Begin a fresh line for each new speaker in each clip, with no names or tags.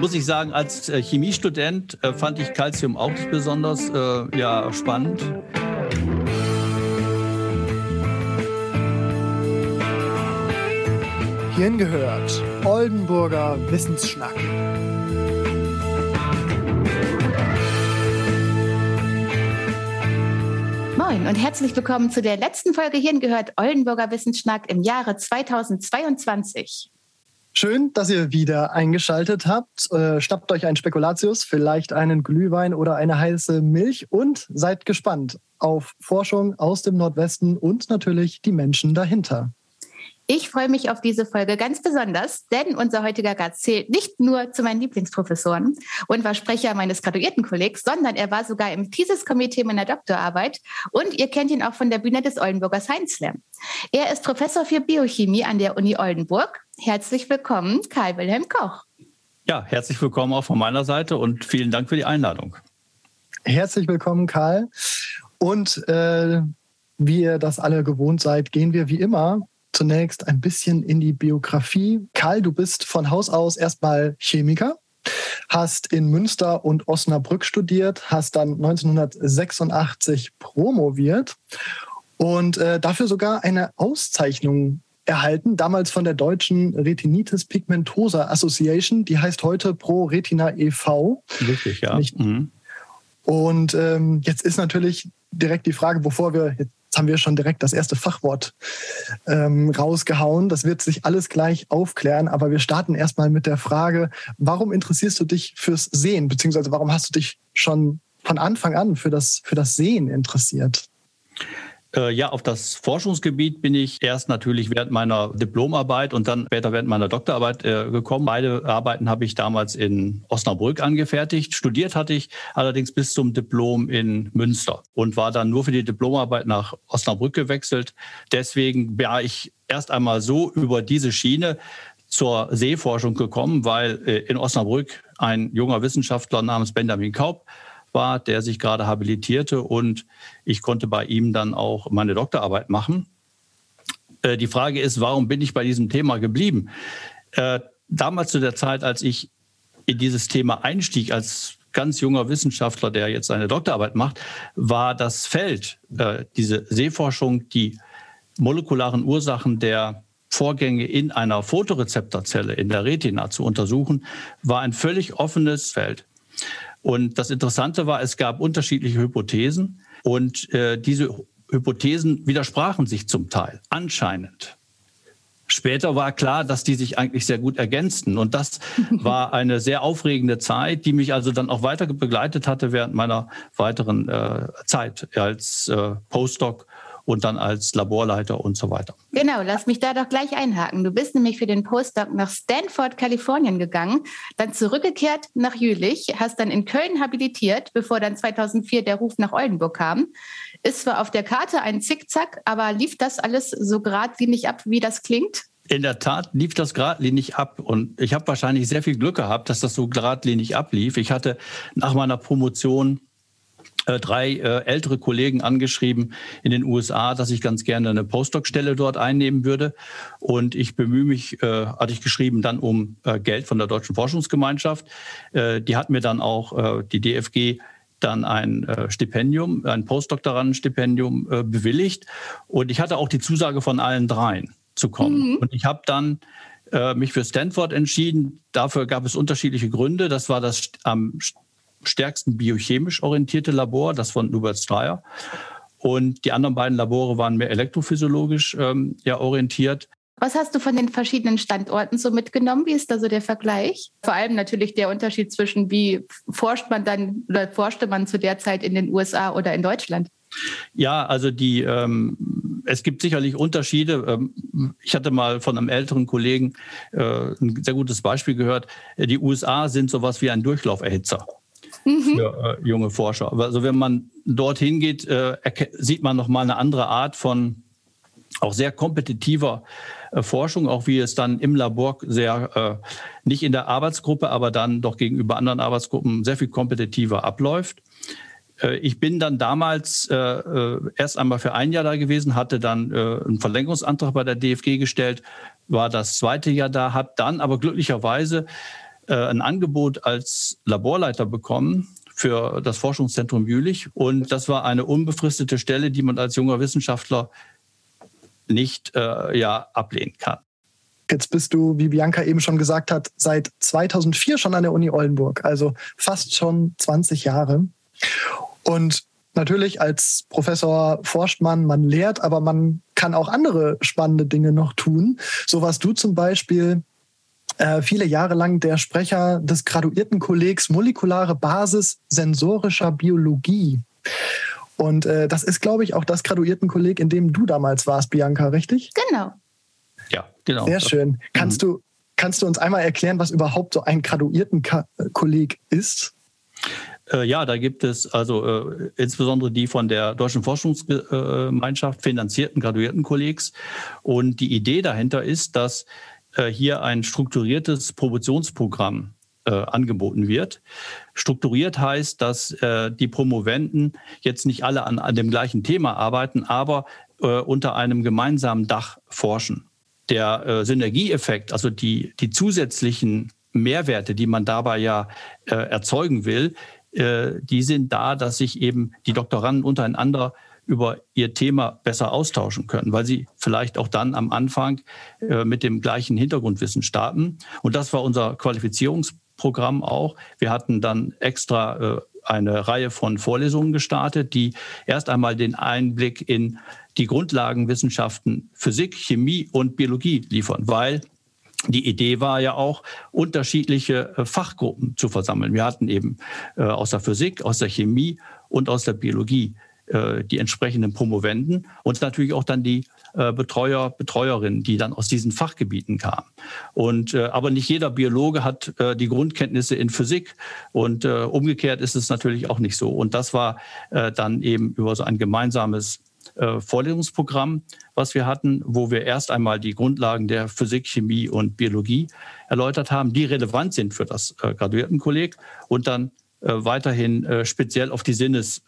muss ich sagen, als äh, Chemiestudent äh, fand ich Calcium auch nicht besonders äh, ja, spannend.
Hierhin gehört Oldenburger Wissensschnack.
Moin und herzlich willkommen zu der letzten Folge Hierhin gehört Oldenburger Wissensschnack im Jahre 2022.
Schön, dass ihr wieder eingeschaltet habt. Äh, schnappt euch ein Spekulatius, vielleicht einen Glühwein oder eine heiße Milch und seid gespannt auf Forschung aus dem Nordwesten und natürlich die Menschen dahinter.
Ich freue mich auf diese Folge ganz besonders, denn unser heutiger Gast zählt nicht nur zu meinen Lieblingsprofessoren und war Sprecher meines Graduiertenkollegs, sondern er war sogar im Thesis-Komitee meiner Doktorarbeit und ihr kennt ihn auch von der Bühne des Oldenburger Science Slam. Er ist Professor für Biochemie an der Uni Oldenburg. Herzlich willkommen, Karl-Wilhelm Koch.
Ja, herzlich willkommen auch von meiner Seite und vielen Dank für die Einladung.
Herzlich willkommen, Karl. Und äh, wie ihr das alle gewohnt seid, gehen wir wie immer zunächst ein bisschen in die Biografie. Karl, du bist von Haus aus erstmal Chemiker, hast in Münster und Osnabrück studiert, hast dann 1986 promoviert und äh, dafür sogar eine Auszeichnung erhalten, damals von der deutschen Retinitis Pigmentosa Association, die heißt heute Pro Retina e.V.
Richtig, ja. Mhm.
Und ähm, jetzt ist natürlich direkt die Frage, bevor wir, jetzt haben wir schon direkt das erste Fachwort ähm, rausgehauen. Das wird sich alles gleich aufklären, aber wir starten erstmal mit der Frage, warum interessierst du dich fürs Sehen, beziehungsweise warum hast du dich schon von Anfang an für das, für das Sehen interessiert?
Äh, ja, auf das Forschungsgebiet bin ich erst natürlich während meiner Diplomarbeit und dann später während meiner Doktorarbeit äh, gekommen. Beide Arbeiten habe ich damals in Osnabrück angefertigt. Studiert hatte ich allerdings bis zum Diplom in Münster und war dann nur für die Diplomarbeit nach Osnabrück gewechselt. Deswegen war ich erst einmal so über diese Schiene zur Seeforschung gekommen, weil äh, in Osnabrück ein junger Wissenschaftler namens Benjamin Kaup war, der sich gerade habilitierte und ich konnte bei ihm dann auch meine Doktorarbeit machen. Äh, die Frage ist, warum bin ich bei diesem Thema geblieben? Äh, damals zu der Zeit, als ich in dieses Thema einstieg, als ganz junger Wissenschaftler, der jetzt seine Doktorarbeit macht, war das Feld, äh, diese Sehforschung, die molekularen Ursachen der Vorgänge in einer Fotorezeptorzelle in der Retina zu untersuchen, war ein völlig offenes Feld. Und das Interessante war, es gab unterschiedliche Hypothesen und äh, diese Hypothesen widersprachen sich zum Teil, anscheinend. Später war klar, dass die sich eigentlich sehr gut ergänzten. Und das war eine sehr aufregende Zeit, die mich also dann auch weiter begleitet hatte während meiner weiteren äh, Zeit als äh, Postdoc und dann als Laborleiter und so weiter.
Genau, lass mich da doch gleich einhaken. Du bist nämlich für den Postdoc nach Stanford, Kalifornien gegangen, dann zurückgekehrt nach Jülich, hast dann in Köln habilitiert, bevor dann 2004 der Ruf nach Oldenburg kam. Ist zwar auf der Karte ein Zickzack, aber lief das alles so geradlinig ab, wie das klingt?
In der Tat lief das geradlinig ab und ich habe wahrscheinlich sehr viel Glück gehabt, dass das so geradlinig ablief. Ich hatte nach meiner Promotion äh, drei äh, ältere Kollegen angeschrieben in den USA, dass ich ganz gerne eine Postdoc-Stelle dort einnehmen würde. Und ich bemühe mich, äh, hatte ich geschrieben, dann um äh, Geld von der Deutschen Forschungsgemeinschaft. Äh, die hat mir dann auch äh, die DFG dann ein Stipendium, ein Postdoktorandenstipendium bewilligt. Und ich hatte auch die Zusage von allen dreien zu kommen. Mhm. Und ich habe dann mich für Stanford entschieden. Dafür gab es unterschiedliche Gründe. Das war das am stärksten biochemisch orientierte Labor, das von Hubert Stryer. Und die anderen beiden Labore waren mehr elektrophysiologisch ähm, ja, orientiert.
Was hast du von den verschiedenen Standorten so mitgenommen? Wie ist da so der Vergleich? Vor allem natürlich der Unterschied zwischen, wie forscht man dann oder forschte man zu der Zeit in den USA oder in Deutschland?
Ja, also die, ähm, es gibt sicherlich Unterschiede. Ähm, ich hatte mal von einem älteren Kollegen äh, ein sehr gutes Beispiel gehört. Die USA sind sowas wie ein Durchlauferhitzer mhm. für äh, junge Forscher. Also wenn man dorthin geht, äh, sieht man nochmal eine andere Art von auch sehr kompetitiver äh, Forschung, auch wie es dann im Labor sehr, äh, nicht in der Arbeitsgruppe, aber dann doch gegenüber anderen Arbeitsgruppen sehr viel kompetitiver abläuft. Äh, ich bin dann damals äh, erst einmal für ein Jahr da gewesen, hatte dann einen Verlängerungsantrag bei der DFG gestellt, war das zweite Jahr da, habe dann aber glücklicherweise äh, ein Angebot als Laborleiter bekommen für das Forschungszentrum Jülich. Und das war eine unbefristete Stelle, die man als junger Wissenschaftler nicht äh, ja, ablehnen kann.
Jetzt bist du, wie Bianca eben schon gesagt hat, seit 2004 schon an der Uni Oldenburg, also fast schon 20 Jahre. Und natürlich als Professor forscht man, man lehrt, aber man kann auch andere spannende Dinge noch tun. So was du zum Beispiel äh, viele Jahre lang der Sprecher des Graduiertenkollegs Molekulare Basis sensorischer Biologie. Und äh, das ist, glaube ich, auch das Graduiertenkolleg, in dem du damals warst, Bianca, richtig?
Genau.
Ja, genau.
Sehr schön. Kannst, mhm. du, kannst du uns einmal erklären, was überhaupt so ein Graduiertenkolleg ist?
Äh, ja, da gibt es also äh, insbesondere die von der Deutschen Forschungsgemeinschaft finanzierten Graduiertenkollegs. Und die Idee dahinter ist, dass äh, hier ein strukturiertes Promotionsprogramm äh, angeboten wird. Strukturiert heißt, dass äh, die Promoventen jetzt nicht alle an, an dem gleichen Thema arbeiten, aber äh, unter einem gemeinsamen Dach forschen. Der äh, Synergieeffekt, also die, die zusätzlichen Mehrwerte, die man dabei ja äh, erzeugen will, die sind da, dass sich eben die Doktoranden untereinander über ihr Thema besser austauschen können, weil sie vielleicht auch dann am Anfang äh, mit dem gleichen Hintergrundwissen starten. Und das war unser Qualifizierungsprogramm auch. Wir hatten dann extra äh, eine Reihe von Vorlesungen gestartet, die erst einmal den Einblick in die Grundlagenwissenschaften Physik, Chemie und Biologie liefern, weil die Idee war ja auch, unterschiedliche äh, Fachgruppen zu versammeln. Wir hatten eben aus der Physik, aus der Chemie und aus der Biologie äh, die entsprechenden Promovenden und natürlich auch dann die äh, Betreuer, Betreuerinnen, die dann aus diesen Fachgebieten kamen. Und äh, aber nicht jeder Biologe hat die Grundkenntnisse in Physik und umgekehrt ist es natürlich auch nicht so. Und das war dann eben über so ein gemeinsames Vorlesungsprogramm, was wir hatten, wo wir erst einmal die Grundlagen der Physik, Chemie und Biologie erläutert haben, die relevant sind für das Graduiertenkolleg und dann weiterhin speziell auf die Sinnes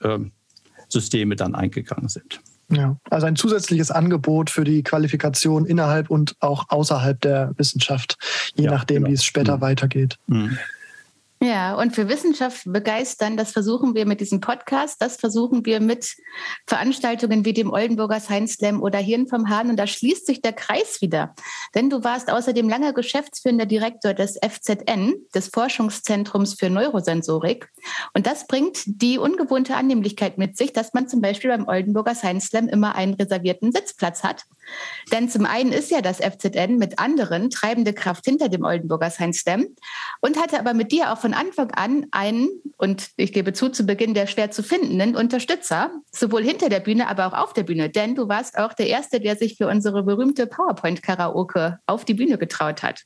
Systeme dann eingegangen sind.
Ja, also ein zusätzliches Angebot für die Qualifikation innerhalb und auch außerhalb der Wissenschaft, je ja, nachdem, genau. wie es später mhm. weitergeht. Mhm.
Ja, und für Wissenschaft begeistern, das versuchen wir mit diesem Podcast, das versuchen wir mit Veranstaltungen wie dem Oldenburger Science Slam oder Hirn vom Hahn. Und da schließt sich der Kreis wieder. Denn du warst außerdem langer geschäftsführender Direktor des FZN, des Forschungszentrums für Neurosensorik. Und das bringt die ungewohnte Annehmlichkeit mit sich, dass man zum Beispiel beim Oldenburger Science Slam immer einen reservierten Sitzplatz hat. Denn zum einen ist ja das FZN mit anderen treibende Kraft hinter dem Oldenburger Science Slam und hatte aber mit dir auch von von Anfang an einen, und ich gebe zu, zu Beginn der schwer zu findenden Unterstützer, sowohl hinter der Bühne, aber auch auf der Bühne. Denn du warst auch der Erste, der sich für unsere berühmte PowerPoint-Karaoke auf die Bühne getraut hat.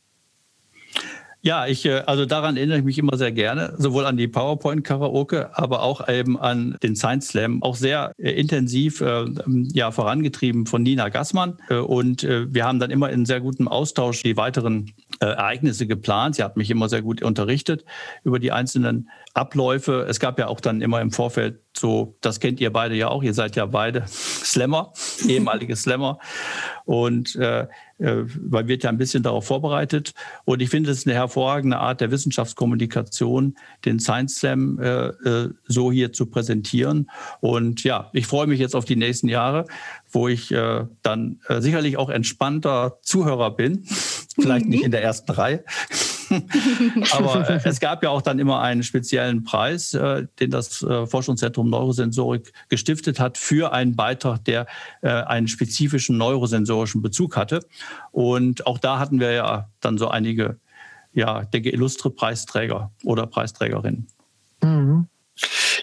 Ja, ich, äh, also daran erinnere ich mich immer sehr gerne, sowohl an die PowerPoint-Karaoke, aber auch eben an den Science Slam, auch sehr äh, intensiv äh, ja, vorangetrieben von Nina Gassmann. Äh, und äh, wir haben dann immer in sehr gutem Austausch die weiteren Ereignisse geplant. Sie hat mich immer sehr gut unterrichtet über die einzelnen Abläufe. Es gab ja auch dann immer im Vorfeld so, das kennt ihr beide ja auch, ihr seid ja beide Slammer, ehemalige Slammer. Und äh, äh, man wird ja ein bisschen darauf vorbereitet. Und ich finde, es ist eine hervorragende Art der Wissenschaftskommunikation, den Science Slam äh, äh, so hier zu präsentieren. Und ja, ich freue mich jetzt auf die nächsten Jahre, wo ich äh, dann äh, sicherlich auch entspannter Zuhörer bin. Vielleicht nicht in der ersten Reihe. Aber äh, es gab ja auch dann immer einen speziellen Preis, äh, den das äh, Forschungszentrum Neurosensorik gestiftet hat für einen Beitrag, der äh, einen spezifischen neurosensorischen Bezug hatte. Und auch da hatten wir ja dann so einige, ja, denke, illustre Preisträger oder Preisträgerinnen.
Mhm.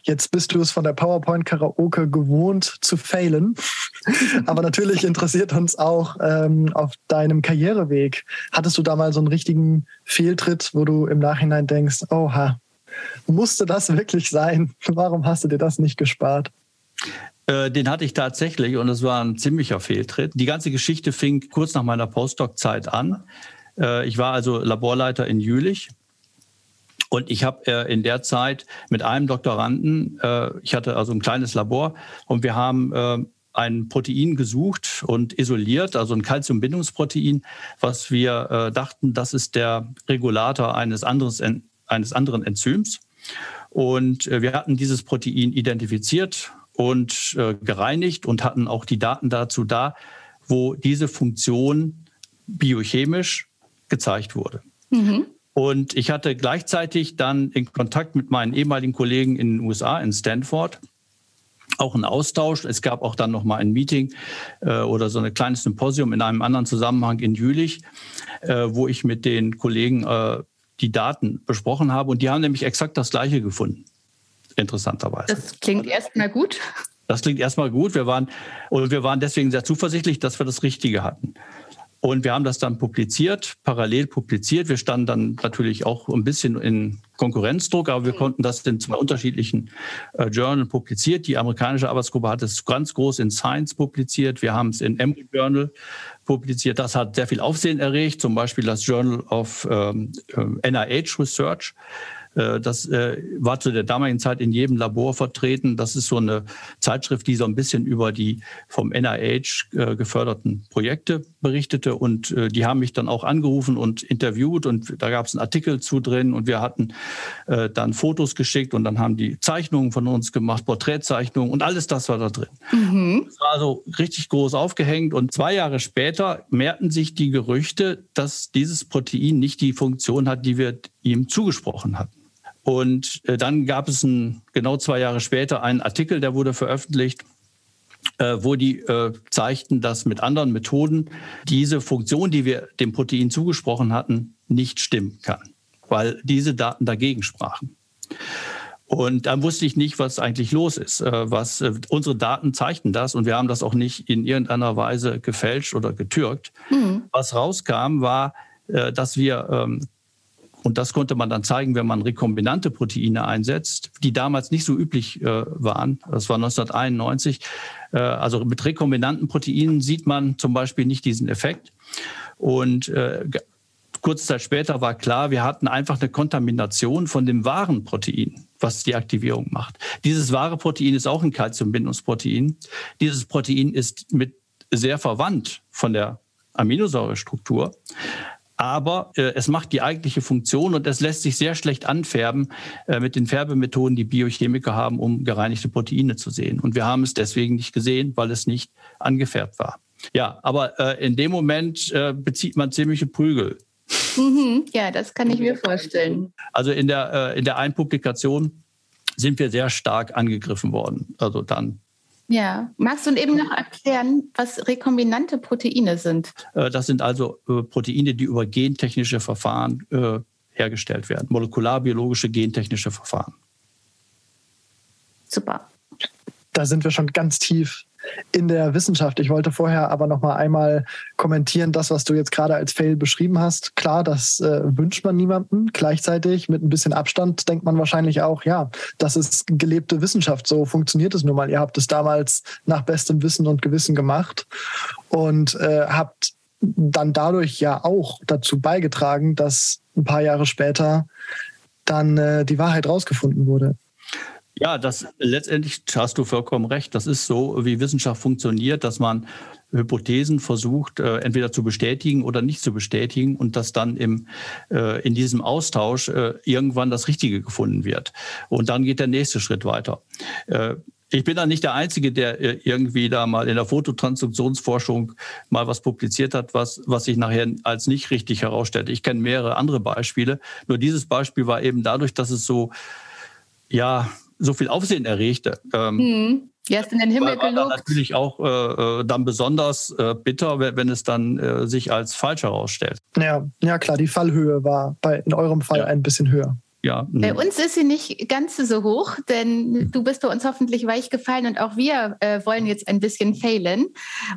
Jetzt bist du es von der PowerPoint-Karaoke gewohnt zu failen. Aber natürlich interessiert uns auch ähm, auf deinem Karriereweg. Hattest du da mal so einen richtigen Fehltritt, wo du im Nachhinein denkst, oha, musste das wirklich sein? Warum hast du dir das nicht gespart?
Äh, den hatte ich tatsächlich und es war ein ziemlicher Fehltritt. Die ganze Geschichte fing kurz nach meiner Postdoc-Zeit an. Äh, ich war also Laborleiter in Jülich und ich habe äh, in der Zeit mit einem Doktoranden, äh, ich hatte also ein kleines Labor und wir haben äh, ein Protein gesucht und isoliert, also ein Calciumbindungsprotein, was wir äh, dachten, das ist der Regulator eines, anderes, eines anderen Enzyms. Und äh, wir hatten dieses Protein identifiziert und äh, gereinigt und hatten auch die Daten dazu da, wo diese Funktion biochemisch gezeigt wurde. Mhm. Und ich hatte gleichzeitig dann in Kontakt mit meinen ehemaligen Kollegen in den USA, in Stanford, auch einen Austausch. Es gab auch dann noch mal ein Meeting äh, oder so ein kleines Symposium in einem anderen Zusammenhang in Jülich, äh, wo ich mit den Kollegen äh, die Daten besprochen habe. Und die haben nämlich exakt das Gleiche gefunden. Interessanterweise.
Das klingt erstmal gut.
Das klingt erstmal gut. Wir waren, und wir waren deswegen sehr zuversichtlich, dass wir das Richtige hatten. Und wir haben das dann publiziert, parallel publiziert. Wir standen dann natürlich auch ein bisschen in Konkurrenzdruck, aber wir konnten das in zwei unterschiedlichen äh, Journal publiziert. Die amerikanische Arbeitsgruppe hat es ganz groß in Science publiziert. Wir haben es in Emory Journal publiziert. Das hat sehr viel Aufsehen erregt, zum Beispiel das Journal of ähm, NIH Research. Äh, das äh, war zu der damaligen Zeit in jedem Labor vertreten. Das ist so eine Zeitschrift, die so ein bisschen über die vom NIH äh, geförderten Projekte berichtete. Und die haben mich dann auch angerufen und interviewt. Und da gab es einen Artikel zu drin. Und wir hatten dann Fotos geschickt. Und dann haben die Zeichnungen von uns gemacht, Porträtzeichnungen. Und alles das war da drin. Mhm. Das war also richtig groß aufgehängt. Und zwei Jahre später mehrten sich die Gerüchte, dass dieses Protein nicht die Funktion hat, die wir ihm zugesprochen hatten. Und äh, dann gab es ein, genau zwei Jahre später einen Artikel, der wurde veröffentlicht, äh, wo die äh, zeigten, dass mit anderen Methoden diese Funktion, die wir dem Protein zugesprochen hatten, nicht stimmen kann, weil diese Daten dagegen sprachen. Und dann wusste ich nicht, was eigentlich los ist. Äh, was, äh, unsere Daten zeigten das und wir haben das auch nicht in irgendeiner Weise gefälscht oder getürkt. Mhm. Was rauskam, war, äh, dass wir ähm, und das konnte man dann zeigen, wenn man rekombinante Proteine einsetzt, die damals nicht so üblich äh, waren. Das war 1991. Äh, also mit rekombinanten Proteinen sieht man zum Beispiel nicht diesen Effekt. Und äh, kurze Zeit später war klar, wir hatten einfach eine Kontamination von dem wahren Protein, was die Aktivierung macht. Dieses wahre Protein ist auch ein Calciumbindungsprotein. Dieses Protein ist mit sehr verwandt von der Aminosäurestruktur aber äh, es macht die eigentliche Funktion und es lässt sich sehr schlecht anfärben äh, mit den Färbemethoden, die Biochemiker haben, um gereinigte Proteine zu sehen. Und wir haben es deswegen nicht gesehen, weil es nicht angefärbt war. Ja, aber äh, in dem Moment äh, bezieht man ziemliche Prügel.
Mhm, ja, das kann ich mir vorstellen.
Also in der, äh, in der einen Publikation sind wir sehr stark angegriffen worden. Also dann
ja, magst du eben noch erklären, was rekombinante Proteine sind?
Äh, das sind also äh, Proteine, die über gentechnische Verfahren äh, hergestellt werden, molekularbiologische gentechnische Verfahren.
Super.
Da sind wir schon ganz tief in der Wissenschaft. Ich wollte vorher aber noch mal einmal kommentieren, das, was du jetzt gerade als Fail beschrieben hast. Klar, das äh, wünscht man niemandem. Gleichzeitig mit ein bisschen Abstand denkt man wahrscheinlich auch, ja, das ist gelebte Wissenschaft. So funktioniert es nun mal. Ihr habt es damals nach bestem Wissen und Gewissen gemacht und äh, habt dann dadurch ja auch dazu beigetragen, dass ein paar Jahre später dann äh, die Wahrheit rausgefunden wurde.
Ja, das letztendlich hast du vollkommen recht. Das ist so, wie Wissenschaft funktioniert, dass man Hypothesen versucht, äh, entweder zu bestätigen oder nicht zu bestätigen und dass dann im, äh, in diesem Austausch äh, irgendwann das Richtige gefunden wird. Und dann geht der nächste Schritt weiter. Äh, ich bin da nicht der Einzige, der äh, irgendwie da mal in der Fototransduktionsforschung mal was publiziert hat, was, was sich nachher als nicht richtig herausstellte. Ich kenne mehrere andere Beispiele. Nur dieses Beispiel war eben dadurch, dass es so, ja, so viel Aufsehen erregte. Ähm,
hm. Ja, ist in den Himmel
war, war natürlich auch äh, äh, dann besonders äh, bitter, wenn es dann äh, sich als falsch herausstellt.
Ja, ja klar, die Fallhöhe war bei, in eurem Fall ja. ein bisschen höher.
Ja.
Bei uns ist sie nicht ganz so hoch, denn du bist bei uns hoffentlich weich gefallen und auch wir äh, wollen jetzt ein bisschen failen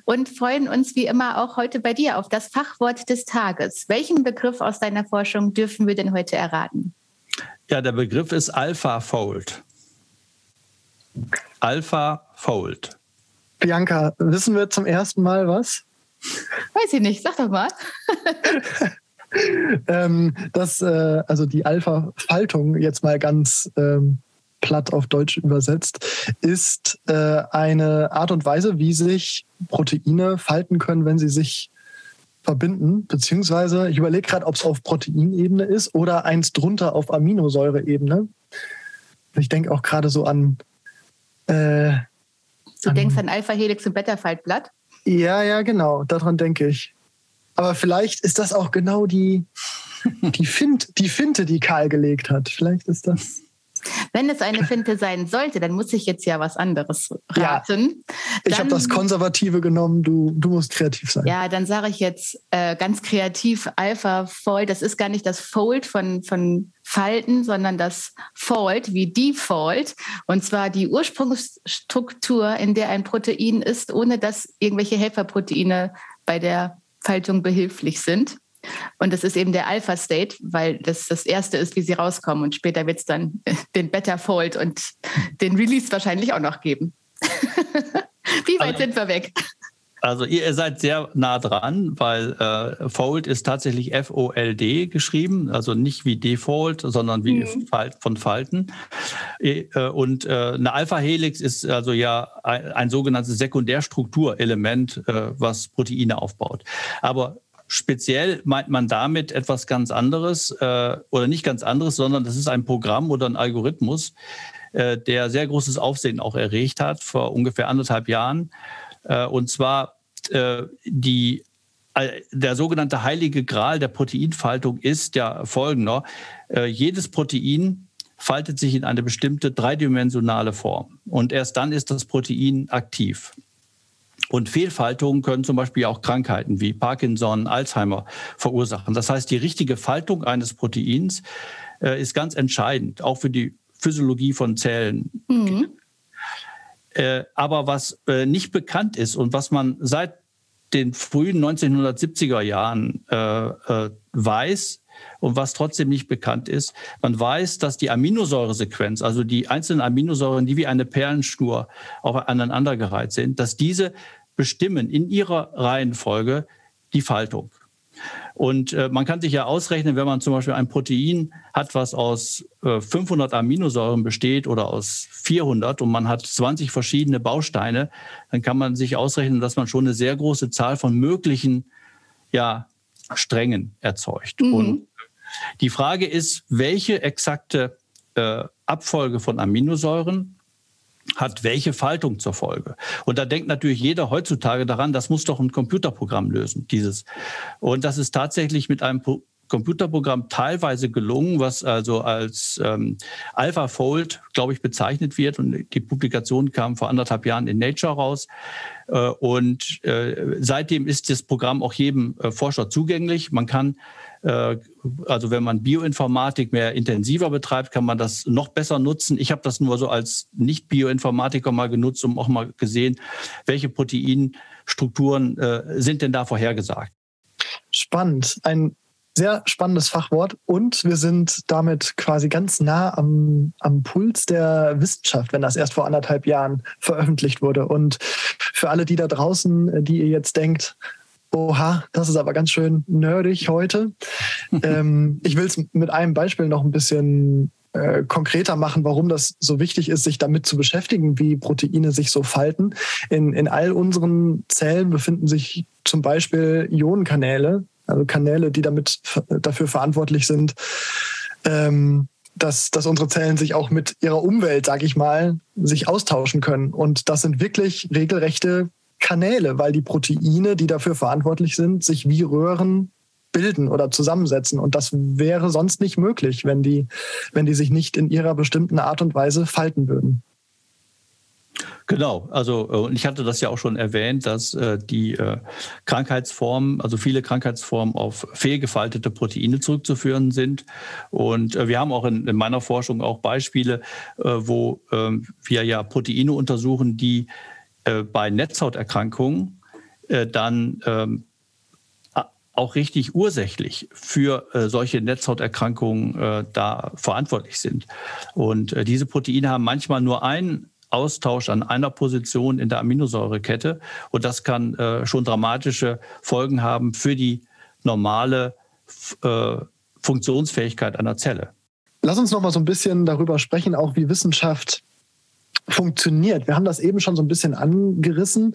und freuen uns wie immer auch heute bei dir auf das Fachwort des Tages. Welchen Begriff aus deiner Forschung dürfen wir denn heute erraten?
Ja, der Begriff ist Alpha Fold. Alpha Fold.
Bianca, wissen wir zum ersten Mal was?
Weiß ich nicht, sag doch mal.
ähm, das, äh, also die Alpha-Faltung jetzt mal ganz ähm, platt auf Deutsch übersetzt, ist äh, eine Art und Weise, wie sich Proteine falten können, wenn sie sich verbinden. Beziehungsweise, ich überlege gerade, ob es auf Proteinebene ist oder eins drunter auf Aminosäureebene. Ich denke auch gerade so an.
Äh, du an, denkst an Alpha-Helix und Beta-Faltblatt?
Ja, ja, genau. Daran denke ich. Aber vielleicht ist das auch genau die, die, Fint, die Finte, die Karl gelegt hat. Vielleicht ist das.
Wenn es eine Finte sein sollte, dann muss ich jetzt ja was anderes raten.
Ja, ich habe das Konservative genommen, du, du musst kreativ sein.
Ja, dann sage ich jetzt äh, ganz kreativ Alpha Fold. Das ist gar nicht das Fold von, von Falten, sondern das Fold wie Default. Und zwar die Ursprungsstruktur, in der ein Protein ist, ohne dass irgendwelche Helferproteine bei der Faltung behilflich sind. Und das ist eben der Alpha-State, weil das das erste ist, wie sie rauskommen. Und später wird es dann den Beta-Fold und den Release wahrscheinlich auch noch geben. wie weit also, sind wir weg?
Also ihr seid sehr nah dran, weil äh, Fold ist tatsächlich F-O-L-D geschrieben, also nicht wie Default, sondern wie mhm. von Falten. Äh, und äh, eine Alpha-Helix ist also ja ein, ein sogenanntes Sekundärstrukturelement, äh, was Proteine aufbaut. Aber Speziell meint man damit etwas ganz anderes äh, oder nicht ganz anderes, sondern das ist ein Programm oder ein Algorithmus, äh, der sehr großes Aufsehen auch erregt hat vor ungefähr anderthalb Jahren. Äh, und zwar äh, die äh, der sogenannte heilige Gral der Proteinfaltung ist ja folgender. Äh, jedes Protein faltet sich in eine bestimmte dreidimensionale Form. Und erst dann ist das Protein aktiv. Und Fehlfaltungen können zum Beispiel auch Krankheiten wie Parkinson, Alzheimer verursachen. Das heißt, die richtige Faltung eines Proteins äh, ist ganz entscheidend, auch für die Physiologie von Zellen. Mhm. Äh, aber was äh, nicht bekannt ist und was man seit den frühen 1970er Jahren äh, äh, weiß, und was trotzdem nicht bekannt ist, man weiß, dass die Aminosäuresequenz, also die einzelnen Aminosäuren, die wie eine Perlenschnur aneinandergereiht sind, dass diese bestimmen in ihrer Reihenfolge die Faltung. Und äh, man kann sich ja ausrechnen, wenn man zum Beispiel ein Protein hat, was aus äh, 500 Aminosäuren besteht oder aus 400 und man hat 20 verschiedene Bausteine, dann kann man sich ausrechnen, dass man schon eine sehr große Zahl von möglichen ja, Strängen erzeugt. Mhm. Und die Frage ist, welche exakte äh, Abfolge von Aminosäuren hat welche Faltung zur Folge. Und da denkt natürlich jeder heutzutage daran, das muss doch ein Computerprogramm lösen, dieses. Und das ist tatsächlich mit einem Computerprogramm teilweise gelungen, was also als ähm, AlphaFold, glaube ich, bezeichnet wird. Und die Publikation kam vor anderthalb Jahren in Nature raus. Äh, und äh, seitdem ist das Programm auch jedem äh, Forscher zugänglich. Man kann also wenn man Bioinformatik mehr intensiver betreibt, kann man das noch besser nutzen. Ich habe das nur so als Nicht-Bioinformatiker mal genutzt, um auch mal gesehen, welche Proteinstrukturen äh, sind denn da vorhergesagt.
Spannend. Ein sehr spannendes Fachwort und wir sind damit quasi ganz nah am, am Puls der Wissenschaft, wenn das erst vor anderthalb Jahren veröffentlicht wurde. Und für alle die da draußen, die ihr jetzt denkt, Oha, das ist aber ganz schön nerdig heute. ähm, ich will es mit einem Beispiel noch ein bisschen äh, konkreter machen, warum das so wichtig ist, sich damit zu beschäftigen, wie Proteine sich so falten. In, in all unseren Zellen befinden sich zum Beispiel Ionenkanäle, also Kanäle, die damit dafür verantwortlich sind, ähm, dass, dass unsere Zellen sich auch mit ihrer Umwelt, sag ich mal, sich austauschen können. Und das sind wirklich regelrechte Kanäle, weil die Proteine, die dafür verantwortlich sind, sich wie Röhren bilden oder zusammensetzen. Und das wäre sonst nicht möglich, wenn die, wenn die sich nicht in ihrer bestimmten Art und Weise falten würden.
Genau, also äh, und ich hatte das ja auch schon erwähnt, dass äh, die äh, Krankheitsformen, also viele Krankheitsformen auf fehlgefaltete Proteine zurückzuführen sind. Und äh, wir haben auch in, in, meiner Forschung auch Beispiele, äh, wo ähm, wir ja Proteine untersuchen, die äh, bei Netzhauterkrankungen äh, dann ähm, auch richtig ursächlich für äh, solche Netzhauterkrankungen äh, da verantwortlich sind. Und äh, diese Proteine haben manchmal nur einen Austausch an einer Position in der Aminosäurekette und das kann äh, schon dramatische Folgen haben für die normale Funktionsfähigkeit einer Zelle.
Lass uns noch mal so ein bisschen darüber sprechen, auch wie Wissenschaft funktioniert. Wir haben das eben schon so ein bisschen angerissen.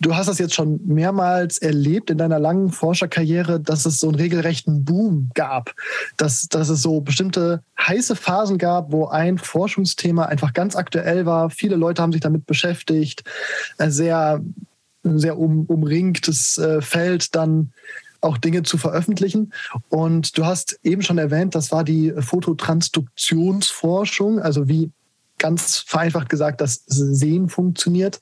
Du hast das jetzt schon mehrmals erlebt in deiner langen Forscherkarriere, dass es so einen regelrechten Boom gab, dass, dass es so bestimmte heiße Phasen gab, wo ein Forschungsthema einfach ganz aktuell war. Viele Leute haben sich damit beschäftigt, ein sehr, sehr um, umringtes äh, Feld dann auch Dinge zu veröffentlichen. Und du hast eben schon erwähnt, das war die Fototransduktionsforschung, also wie ganz vereinfacht gesagt das Sehen funktioniert.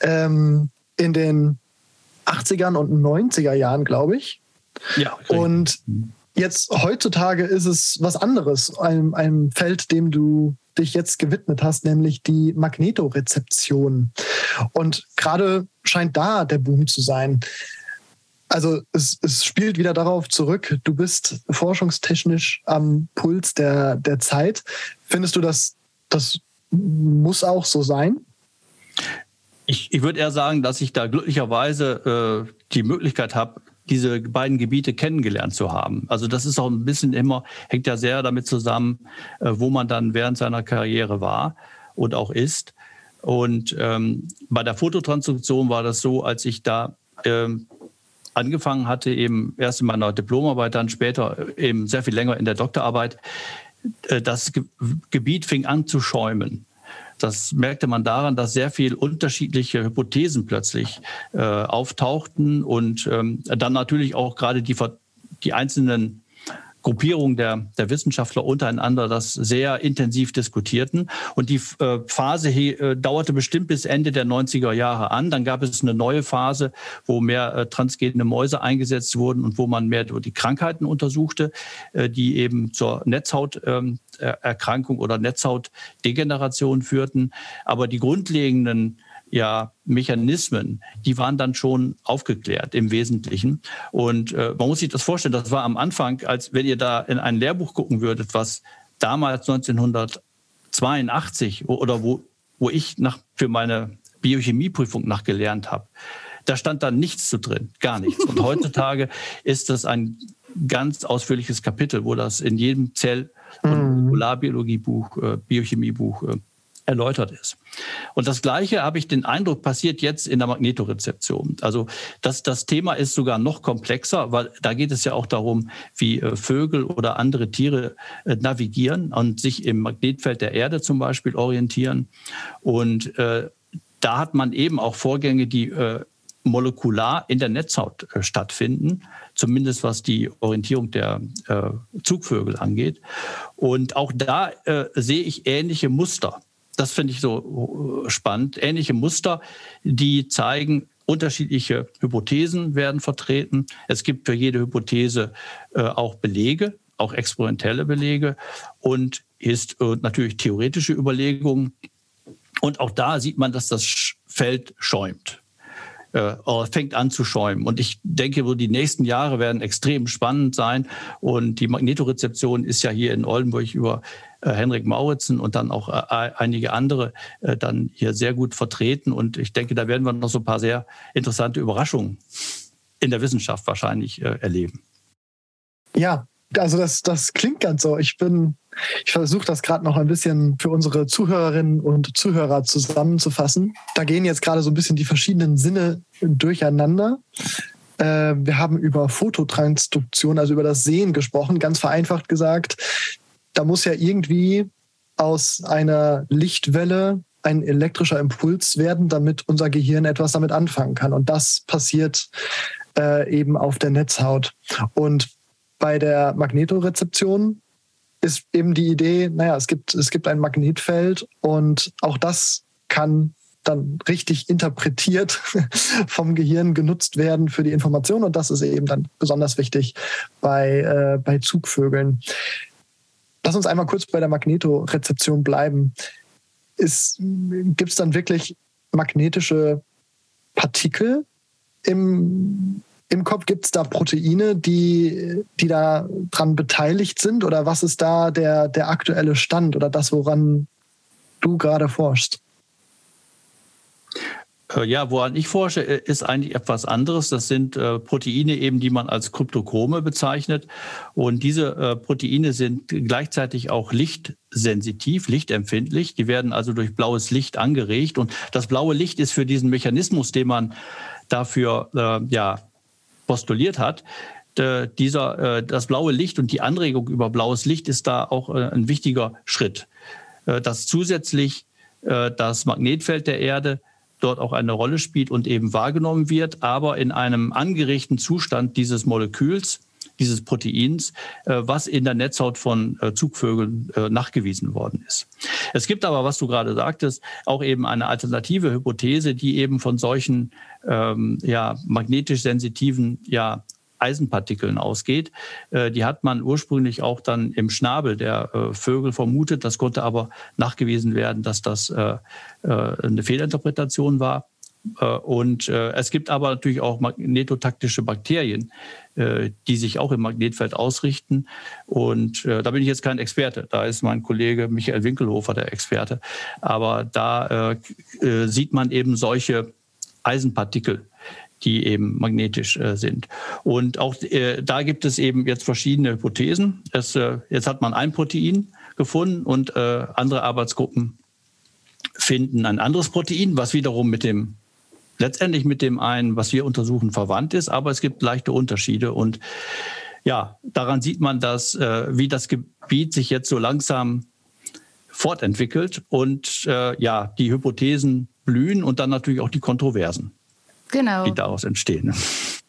Ähm, in den 80ern und 90er Jahren, glaube ich. Ja. Richtig. Und jetzt heutzutage ist es was anderes, einem, einem Feld, dem du dich jetzt gewidmet hast, nämlich die Magnetorezeption. Und gerade scheint da der Boom zu sein. Also es, es spielt wieder darauf zurück, du bist forschungstechnisch am Puls der, der Zeit. Findest du, dass das muss auch so sein?
Ich, ich würde eher sagen, dass ich da glücklicherweise äh, die Möglichkeit habe, diese beiden Gebiete kennengelernt zu haben. Also das ist auch ein bisschen immer, hängt ja sehr damit zusammen, äh, wo man dann während seiner Karriere war und auch ist. Und ähm, bei der Fototransduktion war das so, als ich da ähm, angefangen hatte, eben erst in meiner Diplomarbeit, dann später eben sehr viel länger in der Doktorarbeit, äh, das Gebiet fing an zu schäumen. Das merkte man daran, dass sehr viel unterschiedliche Hypothesen plötzlich äh, auftauchten und ähm, dann natürlich auch gerade die, die einzelnen Gruppierungen der, der Wissenschaftler untereinander das sehr intensiv diskutierten. Und die äh, Phase äh, dauerte bestimmt bis Ende der 90er Jahre an. Dann gab es eine neue Phase, wo mehr äh, transgene Mäuse eingesetzt wurden und wo man mehr die Krankheiten untersuchte, äh, die eben zur Netzhauterkrankung oder Netzhautdegeneration führten. Aber die grundlegenden ja, Mechanismen, die waren dann schon aufgeklärt im Wesentlichen. Und äh, man muss sich das vorstellen, das war am Anfang, als wenn ihr da in ein Lehrbuch gucken würdet, was damals 1982 oder wo, wo ich nach, für meine Biochemieprüfung nachgelernt habe, da stand da nichts zu drin, gar nichts. Und heutzutage ist das ein ganz ausführliches Kapitel, wo das in jedem Zell- und mhm. Molekularbiologiebuch, äh, Biochemiebuch äh, erläutert ist. Und das Gleiche habe ich den Eindruck passiert jetzt in der Magnetorezeption. Also das, das Thema ist sogar noch komplexer, weil da geht es ja auch darum, wie äh, Vögel oder andere Tiere äh, navigieren und sich im Magnetfeld der Erde zum Beispiel orientieren. Und äh, da hat man eben auch Vorgänge, die äh, molekular in der Netzhaut äh, stattfinden, zumindest was die Orientierung der äh, Zugvögel angeht. Und auch da äh, sehe ich ähnliche Muster. Das finde ich so äh, spannend. Ähnliche Muster, die zeigen, unterschiedliche Hypothesen werden vertreten. Es gibt für jede Hypothese äh, auch Belege, auch experimentelle Belege und ist äh, natürlich theoretische Überlegungen. Und auch da sieht man, dass das Feld schäumt äh, fängt an zu schäumen. Und ich denke, die nächsten Jahre werden extrem spannend sein. Und die Magnetorezeption ist ja hier in Oldenburg über äh, Henrik Mauritzen und dann auch äh, einige andere äh, dann hier sehr gut vertreten. Und ich denke, da werden wir noch so ein paar sehr interessante Überraschungen in der Wissenschaft wahrscheinlich äh, erleben.
Ja, also das, das klingt ganz so. Ich bin, ich versuche das gerade noch ein bisschen für unsere Zuhörerinnen und Zuhörer zusammenzufassen. Da gehen jetzt gerade so ein bisschen die verschiedenen Sinne durcheinander. Äh, wir haben über Fototransduktion, also über das Sehen gesprochen, ganz vereinfacht gesagt. Da muss ja irgendwie aus einer Lichtwelle ein elektrischer Impuls werden, damit unser Gehirn etwas damit anfangen kann. Und das passiert äh, eben auf der Netzhaut. Und bei der Magnetorezeption ist eben die Idee, naja, es gibt, es gibt ein Magnetfeld und auch das kann dann richtig interpretiert vom Gehirn genutzt werden für die Information. Und das ist eben dann besonders wichtig bei, äh, bei Zugvögeln. Lass uns einmal kurz bei der Magnetorezeption bleiben. Gibt es dann wirklich magnetische Partikel im, im Kopf? Gibt es da Proteine, die, die da dran beteiligt sind? Oder was ist da der, der aktuelle Stand oder das, woran du gerade forschst?
Äh, ja, woran ich forsche, äh, ist eigentlich etwas anderes. Das sind äh, Proteine eben, die man als Kryptochrome bezeichnet. Und diese Proteine sind gleichzeitig auch lichtsensitiv, lichtempfindlich. Die werden also durch blaues Licht angeregt. Und das blaue Licht ist für diesen Mechanismus, den man dafür äh, ja, postuliert hat, dieser, das blaue Licht und die Anregung über blaues Licht ist da auch ein wichtiger Schritt. dass zusätzlich das Magnetfeld der Erde dort auch eine Rolle spielt und eben wahrgenommen wird, aber in einem angeregten Zustand dieses Moleküls, dieses Proteins, äh, was in der Netzhaut von äh, Zugvögeln äh, nachgewiesen worden ist. Es gibt aber, was du gerade sagtest, auch eben eine alternative Hypothese, die eben von solchen ähm, ja, magnetisch sensitiven ja, Eisenpartikeln ausgeht. Die hat man ursprünglich auch dann im Schnabel der Vögel vermutet. Das konnte aber nachgewiesen werden, dass das eine Fehlinterpretation war. Und es gibt aber natürlich auch magnetotaktische Bakterien, die sich auch im Magnetfeld ausrichten. Und da bin ich jetzt kein Experte. Da ist mein Kollege Michael Winkelhofer der Experte. Aber da sieht man eben solche Eisenpartikel die eben magnetisch äh, sind. Und auch äh, da gibt es eben jetzt verschiedene Hypothesen. Es, äh, jetzt hat man ein Protein gefunden und äh, andere Arbeitsgruppen finden ein anderes Protein, was wiederum mit dem letztendlich mit dem einen, was wir untersuchen, verwandt ist, aber es gibt leichte Unterschiede und ja, daran sieht man, dass äh, wie das Gebiet sich jetzt so langsam fortentwickelt und äh, ja, die Hypothesen blühen und dann natürlich auch die Kontroversen
genau.
die daraus entstehen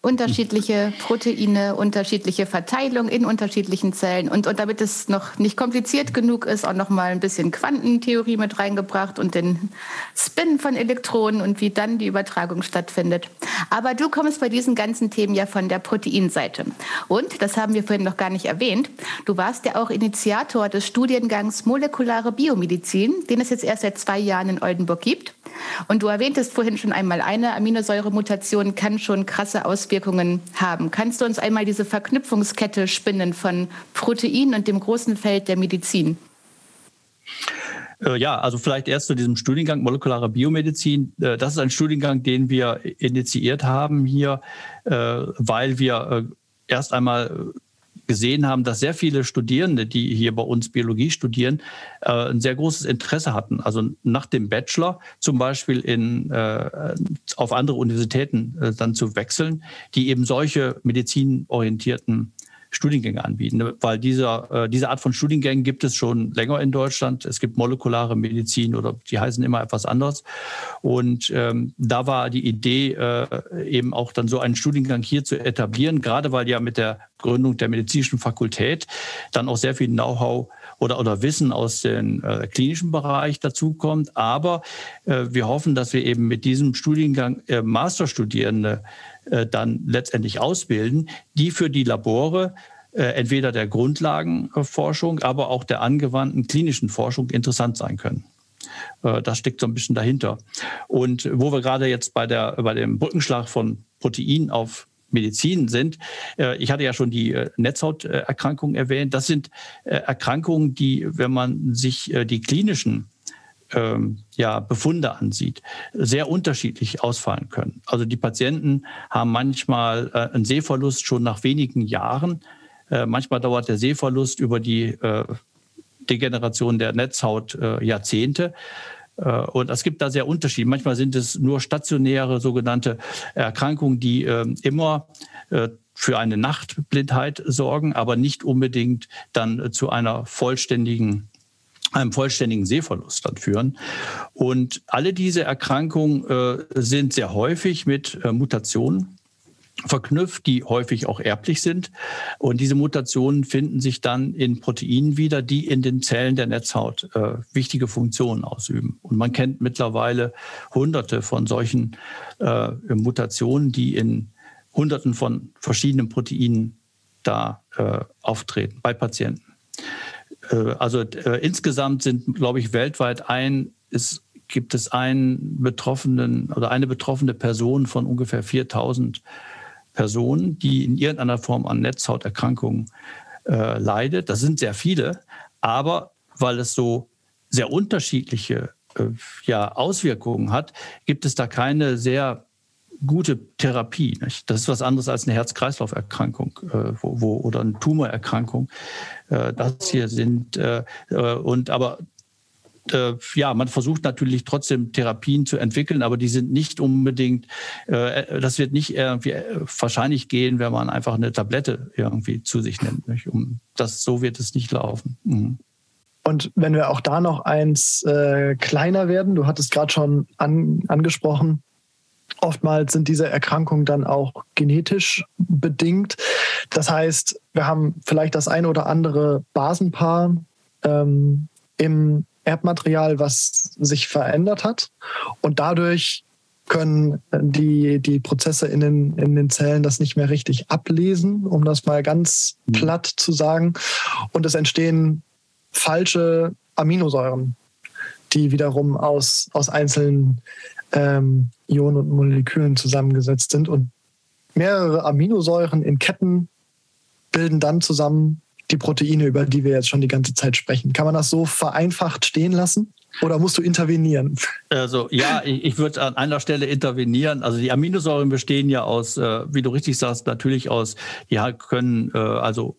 unterschiedliche Proteine, unterschiedliche Verteilung in unterschiedlichen Zellen. Und, und damit es noch nicht kompliziert genug ist, auch noch mal ein bisschen Quantentheorie mit reingebracht und den Spin von Elektronen und wie dann die Übertragung stattfindet. Aber du kommst bei diesen ganzen Themen ja von der Proteinseite. Und, das haben wir vorhin noch gar nicht erwähnt, du warst ja auch Initiator des Studiengangs Molekulare Biomedizin, den es jetzt erst seit zwei Jahren in Oldenburg gibt. Und du erwähntest vorhin schon einmal, eine Aminosäuremutation kann schon krasse Auswirkungen haben. Kannst du uns einmal diese Verknüpfungskette spinnen von Protein und dem großen Feld der Medizin?
Äh, ja, also vielleicht erst zu diesem Studiengang molekulare Biomedizin. Äh, das ist ein Studiengang, den wir initiiert haben hier, äh, weil wir erst einmal gesehen haben, dass sehr viele Studierende, die hier bei uns Biologie studieren, äh, ein sehr großes Interesse hatten. Also nach dem Bachelor zum Beispiel in, äh, auf andere Universitäten äh, dann zu wechseln, die eben solche medizinorientierten Studiengänge anbieten, weil dieser, äh, diese Art von Studiengängen gibt es schon länger in Deutschland. Es gibt molekulare Medizin oder die heißen immer etwas anders. Und ähm, da war die Idee, äh, eben auch dann so einen Studiengang hier zu etablieren, gerade weil ja mit der Gründung der medizinischen Fakultät dann auch sehr viel Know-how oder, oder Wissen aus dem äh, klinischen Bereich dazukommt. Aber äh, wir hoffen, dass wir eben mit diesem Studiengang äh, Masterstudierende äh, dann letztendlich ausbilden, die für die Labore äh, entweder der Grundlagenforschung, aber auch der angewandten klinischen Forschung interessant sein können. Äh, das steckt so ein bisschen dahinter. Und wo wir gerade jetzt bei, der, bei dem Brückenschlag von Protein auf Medizin sind. Ich hatte ja schon die Netzhauterkrankungen erwähnt. Das sind Erkrankungen, die, wenn man sich die klinischen ähm, ja, Befunde ansieht, sehr unterschiedlich ausfallen können. Also die Patienten haben manchmal äh, einen Sehverlust schon nach wenigen Jahren. Äh, manchmal dauert der Sehverlust über die äh, Degeneration der Netzhaut Jahrzehnte. Und es gibt da sehr Unterschiede. Manchmal sind es nur stationäre sogenannte Erkrankungen, die immer für eine Nachtblindheit sorgen, aber nicht unbedingt dann zu einer vollständigen einem vollständigen Sehverlust dann führen. Und alle diese Erkrankungen äh, sind sehr häufig mit äh, Mutationen verknüpft, die häufig auch erblich sind. Und diese Mutationen finden sich dann in Proteinen wieder, die in den Zellen der Netzhaut äh, wichtige Funktionen ausüben. Und man kennt mittlerweile hunderte von solchen äh, Mutationen, die in hunderten von verschiedenen Proteinen da äh, auftreten bei Patienten. Äh, also äh, insgesamt sind, glaube ich, weltweit ein, ist, gibt es einen betroffenen oder eine betroffene Person von ungefähr 4000 Personen, die in irgendeiner Form an Netzhauterkrankungen äh, leidet. Das sind sehr viele, aber weil es so sehr unterschiedliche äh, ja, Auswirkungen hat, gibt es da keine sehr gute Therapie. Nicht? Das ist was anderes als eine Herz-Kreislauf-Erkrankung äh, wo, wo, oder eine Tumorerkrankung. Äh, das hier sind äh, äh und aber äh, ja, man versucht natürlich trotzdem Therapien zu entwickeln, aber die sind nicht unbedingt, äh, das wird nicht irgendwie wahrscheinlich gehen, wenn man einfach eine Tablette irgendwie zu sich nimmt. Das, so wird es nicht laufen. Mhm.
Und wenn wir auch da noch eins äh, kleiner werden, du hattest gerade schon an, angesprochen, oftmals sind diese Erkrankungen dann auch genetisch bedingt. Das heißt, wir haben vielleicht das ein oder andere Basenpaar ähm, im Erbmaterial, was sich verändert hat. Und dadurch können die, die Prozesse in den, in den Zellen das nicht mehr richtig ablesen, um das mal ganz mhm. platt zu sagen. Und es entstehen falsche Aminosäuren, die wiederum aus, aus einzelnen ähm, Ionen und Molekülen zusammengesetzt sind. Und mehrere Aminosäuren in Ketten bilden dann zusammen die Proteine, über die wir jetzt schon die ganze Zeit sprechen. Kann man das so vereinfacht stehen lassen? Oder musst du intervenieren?
Also ja, ich, ich würde an einer Stelle intervenieren. Also die Aminosäuren bestehen ja aus, äh, wie du richtig sagst, natürlich aus, die können äh, also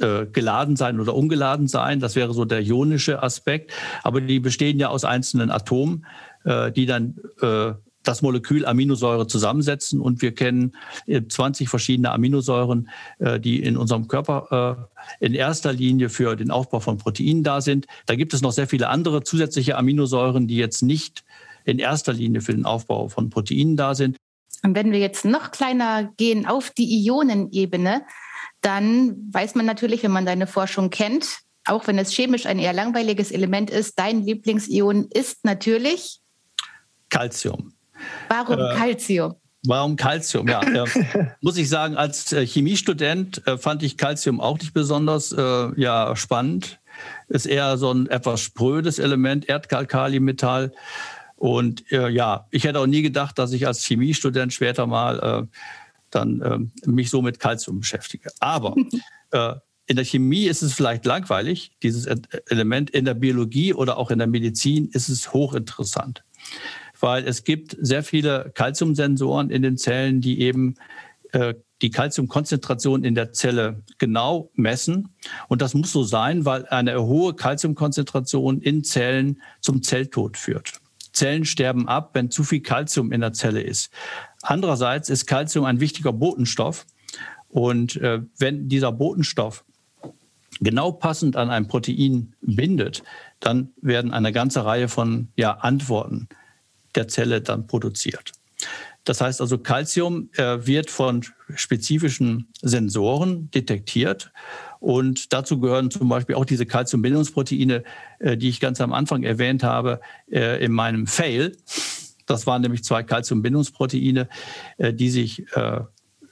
äh, geladen sein oder ungeladen sein. Das wäre so der ionische Aspekt. Aber die bestehen ja aus einzelnen Atomen, die dann äh, das Molekül Aminosäure zusammensetzen. Und wir kennen 20 verschiedene Aminosäuren, äh, die in unserem Körper äh, in erster Linie für den Aufbau von Proteinen da sind. Da gibt es noch sehr viele andere zusätzliche Aminosäuren, die jetzt nicht in erster Linie für den Aufbau von Proteinen da sind.
Und wenn wir jetzt noch kleiner gehen auf die Ionenebene, dann weiß man natürlich, wenn man deine Forschung kennt, auch wenn es chemisch ein eher langweiliges Element ist, dein Lieblingsion ist natürlich
Calcium.
Warum äh, Calcium?
Warum Calcium? Ja, äh, muss ich sagen, als äh, Chemiestudent äh, fand ich Calcium auch nicht besonders äh, ja, spannend. Ist eher so ein etwas sprödes Element, Erdkalkalimetall. Und äh, ja, ich hätte auch nie gedacht, dass ich als Chemiestudent später mal dann mich so mit Calcium beschäftige. Aber in der Chemie ist es vielleicht langweilig, dieses Element. In der Biologie oder auch in der Medizin ist es hochinteressant weil es gibt sehr viele Calciumsensoren in den Zellen, die eben äh, die Calciumkonzentration in der Zelle genau messen. Und das muss so sein, weil eine hohe Calciumkonzentration in Zellen zum Zelltod führt. Zellen sterben ab, wenn zu viel Calcium in der Zelle ist. Andererseits ist Calcium ein wichtiger Botenstoff. Und äh, wenn dieser Botenstoff genau passend an ein Protein bindet, dann werden eine ganze Reihe von ja, Antworten der Zelle dann produziert. Das heißt also, Calcium äh, wird von spezifischen Sensoren detektiert. Und dazu gehören zum Beispiel auch diese Calciumbindungsproteine, äh, die ich ganz am Anfang erwähnt habe, äh, in meinem Fail. Das waren nämlich zwei Calciumbindungsproteine, die sich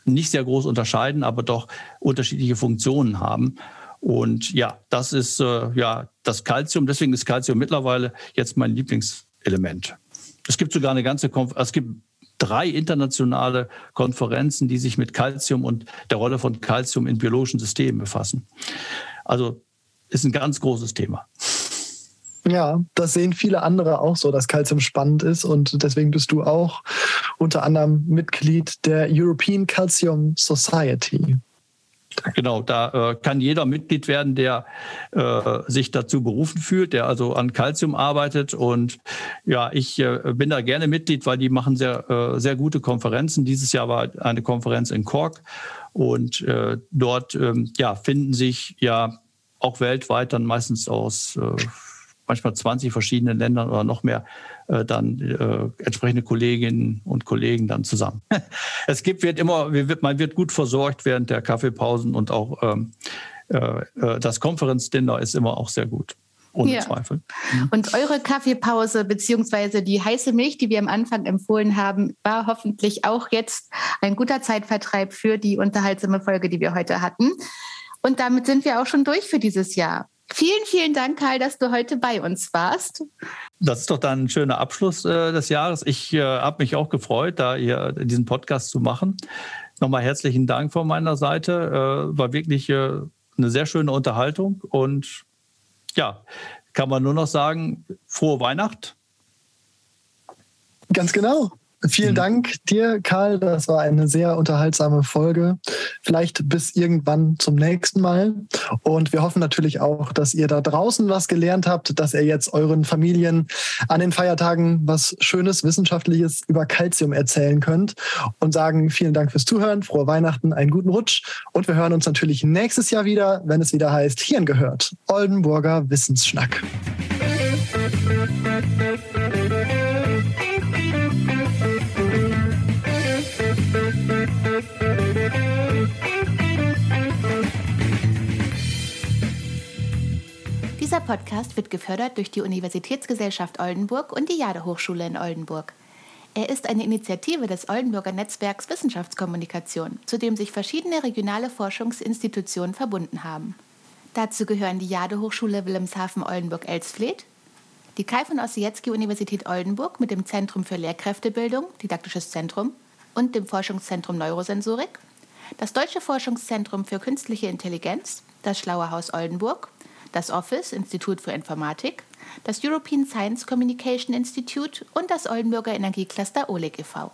nicht sehr groß unterscheiden, aber doch unterschiedliche Funktionen haben. Und ja, das ist ja das Calcium. Deswegen ist Calcium mittlerweile jetzt mein Lieblingselement. Es gibt sogar eine ganze, Konf es gibt drei internationale Konferenzen, die sich mit Calcium und der Rolle von Calcium in biologischen Systemen befassen. Also ist ein ganz großes Thema.
Ja, das sehen viele andere auch so, dass Calcium spannend ist und deswegen bist du auch unter anderem Mitglied der European Calcium Society.
Genau, da äh, kann jeder Mitglied werden, der äh, sich dazu berufen fühlt, der also an Calcium arbeitet. Und ja, ich äh, bin da gerne Mitglied, weil die machen sehr, äh, sehr gute Konferenzen. Dieses Jahr war eine Konferenz in Cork und äh, dort ähm, ja, finden sich ja auch weltweit dann meistens aus äh, manchmal 20 verschiedenen Ländern oder noch mehr äh, dann äh, entsprechende Kolleginnen und Kollegen dann zusammen. es gibt, wird immer, man wird gut versorgt während der Kaffeepausen und auch ähm, äh, äh, das Konferenzdinner ist immer auch sehr gut. Ohne ja. Zweifel.
Mhm. Und eure Kaffeepause beziehungsweise die heiße Milch, die wir am Anfang empfohlen haben, war hoffentlich auch jetzt ein guter Zeitvertreib für die unterhaltsame Folge, die wir heute hatten. Und damit sind wir auch schon durch für dieses Jahr. Vielen, vielen Dank, Karl, dass du heute bei uns warst.
Das ist doch dann ein schöner Abschluss äh, des Jahres. Ich äh, habe mich auch gefreut, da hier diesen Podcast zu machen. Nochmal herzlichen Dank von meiner Seite. Äh, war wirklich äh, eine sehr schöne Unterhaltung und ja, kann man nur noch sagen, frohe Weihnacht.
Ganz genau. Vielen mhm. Dank dir, Karl. Das war eine sehr unterhaltsame Folge. Vielleicht bis irgendwann zum nächsten Mal. Und wir hoffen natürlich auch, dass ihr da draußen was gelernt habt, dass ihr jetzt euren Familien an den Feiertagen was Schönes, Wissenschaftliches über Kalzium erzählen könnt und sagen vielen Dank fürs Zuhören, frohe Weihnachten, einen guten Rutsch. Und wir hören uns natürlich nächstes Jahr wieder, wenn es wieder heißt Hirn gehört. Oldenburger Wissensschnack.
Dieser Podcast wird gefördert durch die Universitätsgesellschaft Oldenburg und die Jade Hochschule in Oldenburg. Er ist eine Initiative des Oldenburger Netzwerks Wissenschaftskommunikation, zu dem sich verschiedene regionale Forschungsinstitutionen verbunden haben. Dazu gehören die Jade Hochschule Wilhelmshaven Oldenburg-Elsfleth, die Kai von Ossietzky Universität Oldenburg mit dem Zentrum für Lehrkräftebildung, Didaktisches Zentrum und dem Forschungszentrum Neurosensorik, das Deutsche Forschungszentrum für Künstliche Intelligenz, das Schlaue Haus Oldenburg das Office, Institut für Informatik, das European Science Communication Institute und das Oldenburger Energiecluster OLEG e.V.